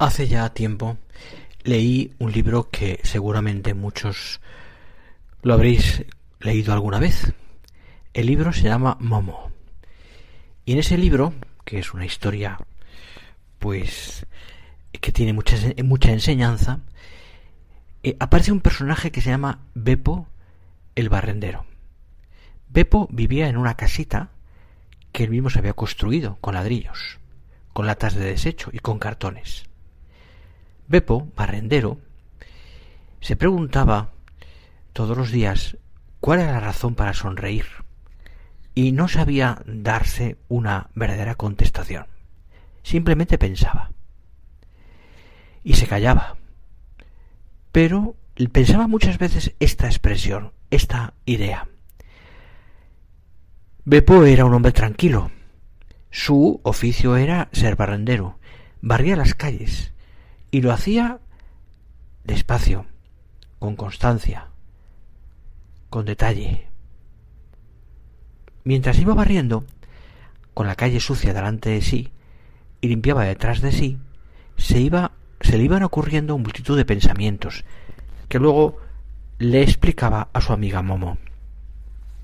Hace ya tiempo leí un libro que seguramente muchos lo habréis leído alguna vez. El libro se llama Momo. Y en ese libro, que es una historia pues que tiene mucha, mucha enseñanza, eh, aparece un personaje que se llama Beppo el barrendero. Beppo vivía en una casita que él mismo se había construido con ladrillos, con latas de desecho y con cartones. Beppo, barrendero, se preguntaba todos los días cuál era la razón para sonreír y no sabía darse una verdadera contestación. Simplemente pensaba. Y se callaba. Pero pensaba muchas veces esta expresión, esta idea. Beppo era un hombre tranquilo. Su oficio era ser barrendero. Barría las calles y lo hacía despacio, con constancia, con detalle. Mientras iba barriendo, con la calle sucia delante de sí, y limpiaba detrás de sí, se iba se le iban ocurriendo multitud de pensamientos que luego le explicaba a su amiga Momo.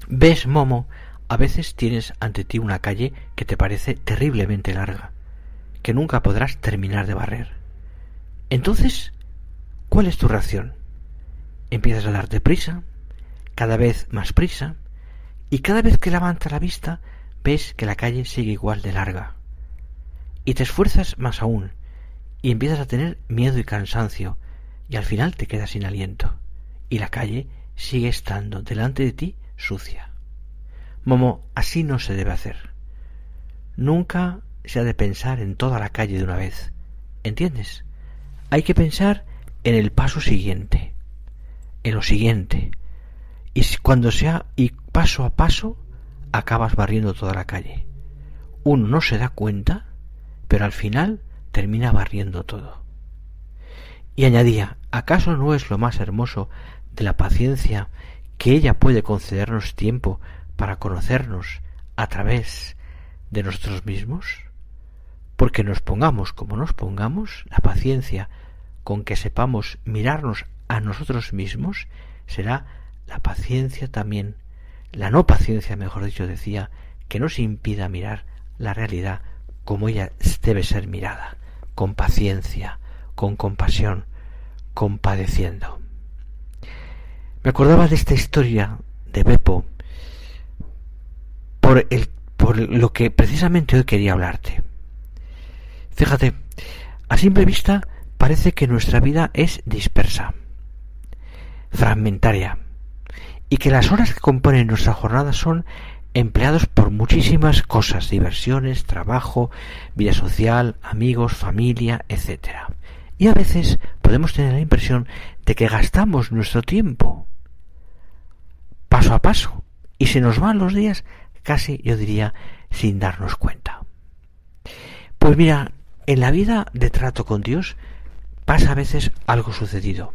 Ves, Momo, a veces tienes ante ti una calle que te parece terriblemente larga, que nunca podrás terminar de barrer. Entonces, ¿cuál es tu reacción? Empiezas a darte prisa, cada vez más prisa, y cada vez que levantas la vista ves que la calle sigue igual de larga. Y te esfuerzas más aún, y empiezas a tener miedo y cansancio, y al final te quedas sin aliento, y la calle sigue estando delante de ti sucia. Momo, así no se debe hacer. Nunca se ha de pensar en toda la calle de una vez. ¿Entiendes? Hay que pensar en el paso siguiente, en lo siguiente. Y cuando sea y paso a paso acabas barriendo toda la calle. Uno no se da cuenta, pero al final termina barriendo todo. Y añadía, ¿acaso no es lo más hermoso de la paciencia que ella puede concedernos tiempo para conocernos a través de nosotros mismos? Porque nos pongamos como nos pongamos, la paciencia con que sepamos mirarnos a nosotros mismos será la paciencia también, la no paciencia, mejor dicho, decía, que nos impida mirar la realidad como ella debe ser mirada, con paciencia, con compasión, compadeciendo. Me acordaba de esta historia de Beppo por, el, por lo que precisamente hoy quería hablarte. Fíjate, a simple vista parece que nuestra vida es dispersa, fragmentaria, y que las horas que componen nuestra jornada son empleados por muchísimas cosas, diversiones, trabajo, vida social, amigos, familia, etc. Y a veces podemos tener la impresión de que gastamos nuestro tiempo paso a paso y se nos van los días casi, yo diría, sin darnos cuenta. Pues mira, en la vida de trato con Dios pasa a veces algo sucedido.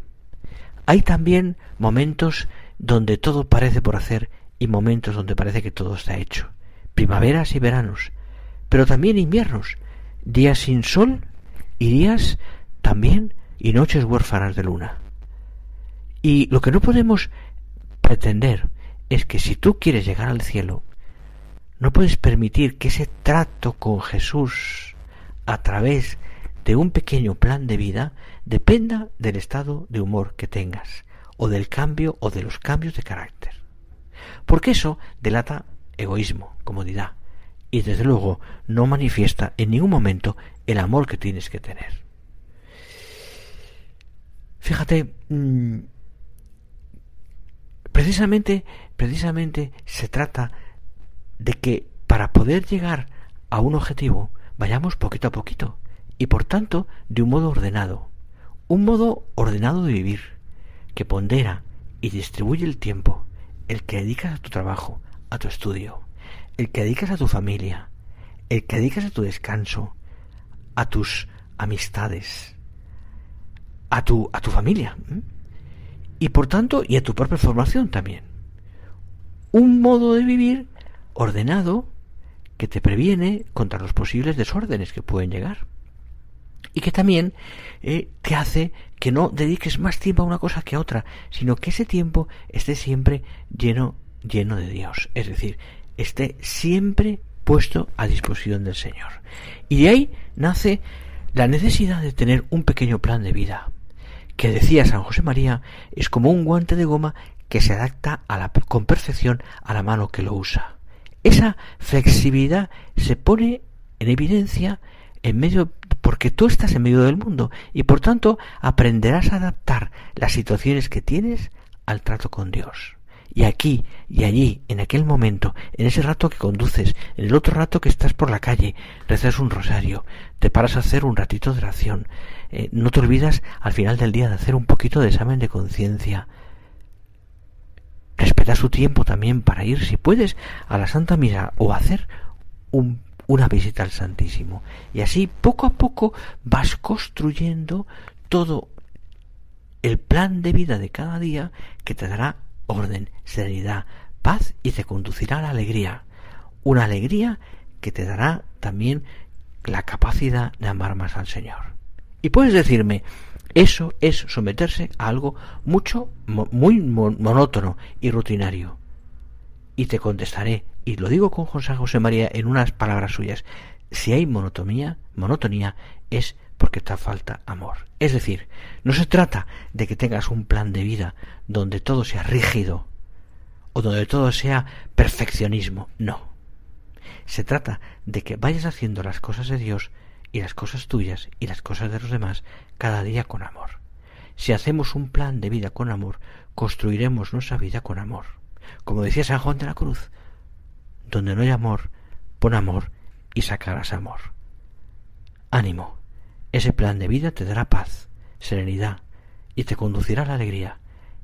Hay también momentos donde todo parece por hacer y momentos donde parece que todo está hecho. Primaveras y veranos, pero también inviernos, días sin sol y días también y noches huérfanas de luna. Y lo que no podemos pretender es que si tú quieres llegar al cielo, no puedes permitir que ese trato con Jesús a través de un pequeño plan de vida dependa del estado de humor que tengas, o del cambio o de los cambios de carácter. Porque eso delata egoísmo, comodidad, y desde luego no manifiesta en ningún momento el amor que tienes que tener. Fíjate, mm, precisamente, precisamente se trata de que para poder llegar a un objetivo vayamos poquito a poquito, y por tanto de un modo ordenado, un modo ordenado de vivir, que pondera y distribuye el tiempo, el que dedicas a tu trabajo, a tu estudio, el que dedicas a tu familia, el que dedicas a tu descanso, a tus amistades, a tu, a tu familia, y por tanto, y a tu propia formación también. Un modo de vivir ordenado que te previene contra los posibles desórdenes que pueden llegar. y que también eh, te hace que no dediques más tiempo a una cosa que a otra, sino que ese tiempo esté siempre lleno, lleno de Dios. Es decir, esté siempre puesto a disposición del Señor. Y de ahí nace la necesidad de tener un pequeño plan de vida, que decía San José María, es como un guante de goma que se adapta a la, con perfección a la mano que lo usa. Esa flexibilidad se pone en evidencia en medio porque tú estás en medio del mundo y por tanto aprenderás a adaptar las situaciones que tienes al trato con Dios. Y aquí y allí, en aquel momento, en ese rato que conduces, en el otro rato que estás por la calle, rezas un rosario, te paras a hacer un ratito de oración, eh, no te olvidas al final del día de hacer un poquito de examen de conciencia. Respeta su tiempo también para ir, si puedes, a la Santa Misa o hacer un una visita al Santísimo. Y así poco a poco vas construyendo todo el plan de vida de cada día que te dará orden, serenidad, paz y te conducirá a la alegría. Una alegría que te dará también la capacidad de amar más al Señor. Y puedes decirme, eso es someterse a algo mucho, muy monótono y rutinario. Y te contestaré, y lo digo con José José María en unas palabras suyas, si hay monotonía, monotonía es porque te falta amor. Es decir, no se trata de que tengas un plan de vida donde todo sea rígido o donde todo sea perfeccionismo, no. Se trata de que vayas haciendo las cosas de Dios y las cosas tuyas y las cosas de los demás cada día con amor. Si hacemos un plan de vida con amor, construiremos nuestra vida con amor. Como decía San Juan de la Cruz, donde no hay amor, pon amor y sacarás amor. Ánimo, ese plan de vida te dará paz, serenidad y te conducirá a la alegría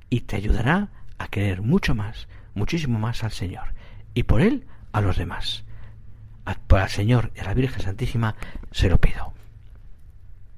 y te ayudará a querer mucho más, muchísimo más al Señor y por Él a los demás. El Señor y a la Virgen Santísima se lo pido.